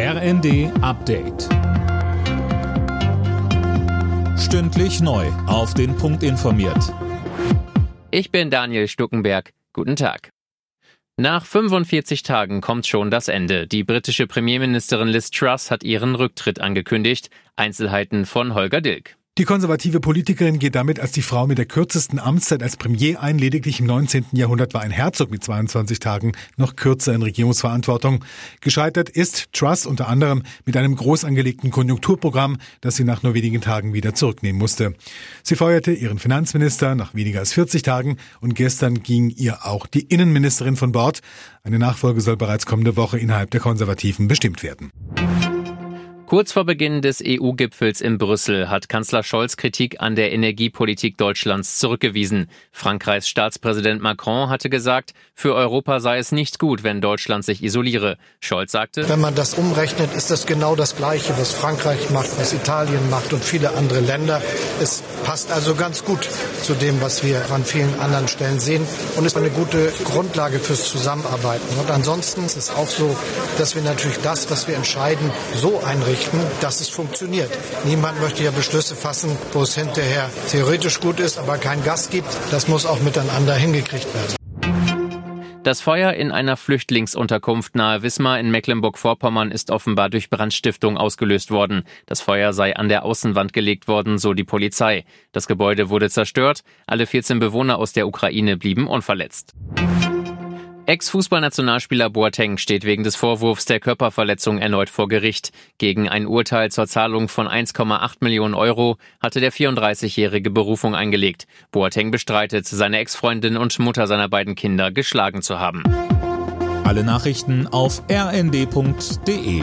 RND Update. Stündlich neu. Auf den Punkt informiert. Ich bin Daniel Stuckenberg. Guten Tag. Nach 45 Tagen kommt schon das Ende. Die britische Premierministerin Liz Truss hat ihren Rücktritt angekündigt. Einzelheiten von Holger Dilk. Die konservative Politikerin geht damit als die Frau mit der kürzesten Amtszeit als Premier ein. Lediglich im 19. Jahrhundert war ein Herzog mit 22 Tagen noch kürzer in Regierungsverantwortung. Gescheitert ist Truss unter anderem mit einem groß angelegten Konjunkturprogramm, das sie nach nur wenigen Tagen wieder zurücknehmen musste. Sie feuerte ihren Finanzminister nach weniger als 40 Tagen und gestern ging ihr auch die Innenministerin von Bord. Eine Nachfolge soll bereits kommende Woche innerhalb der Konservativen bestimmt werden. Kurz vor Beginn des EU-Gipfels in Brüssel hat Kanzler Scholz Kritik an der Energiepolitik Deutschlands zurückgewiesen. Frankreichs Staatspräsident Macron hatte gesagt, für Europa sei es nicht gut, wenn Deutschland sich isoliere. Scholz sagte, wenn man das umrechnet, ist das genau das Gleiche, was Frankreich macht, was Italien macht und viele andere Länder. Es passt also ganz gut zu dem, was wir an vielen anderen Stellen sehen und ist eine gute Grundlage fürs Zusammenarbeiten. Und ansonsten ist es auch so, dass wir natürlich das, was wir entscheiden, so einrichten, einrichten, dass es funktioniert. Niemand möchte ja Beschlüsse fassen, wo es hinterher theoretisch gut ist, aber kein Gas gibt. Das muss auch miteinander hingekriegt werden. Das Feuer in einer Flüchtlingsunterkunft nahe Wismar in Mecklenburg-Vorpommern ist offenbar durch Brandstiftung ausgelöst worden. Das Feuer sei an der Außenwand gelegt worden, so die Polizei. Das Gebäude wurde zerstört. Alle 14 Bewohner aus der Ukraine blieben unverletzt. Ex-Fußballnationalspieler Boateng steht wegen des Vorwurfs der Körperverletzung erneut vor Gericht. Gegen ein Urteil zur Zahlung von 1,8 Millionen Euro hatte der 34-jährige Berufung eingelegt. Boateng bestreitet, seine Ex-Freundin und Mutter seiner beiden Kinder geschlagen zu haben. Alle Nachrichten auf rnd.de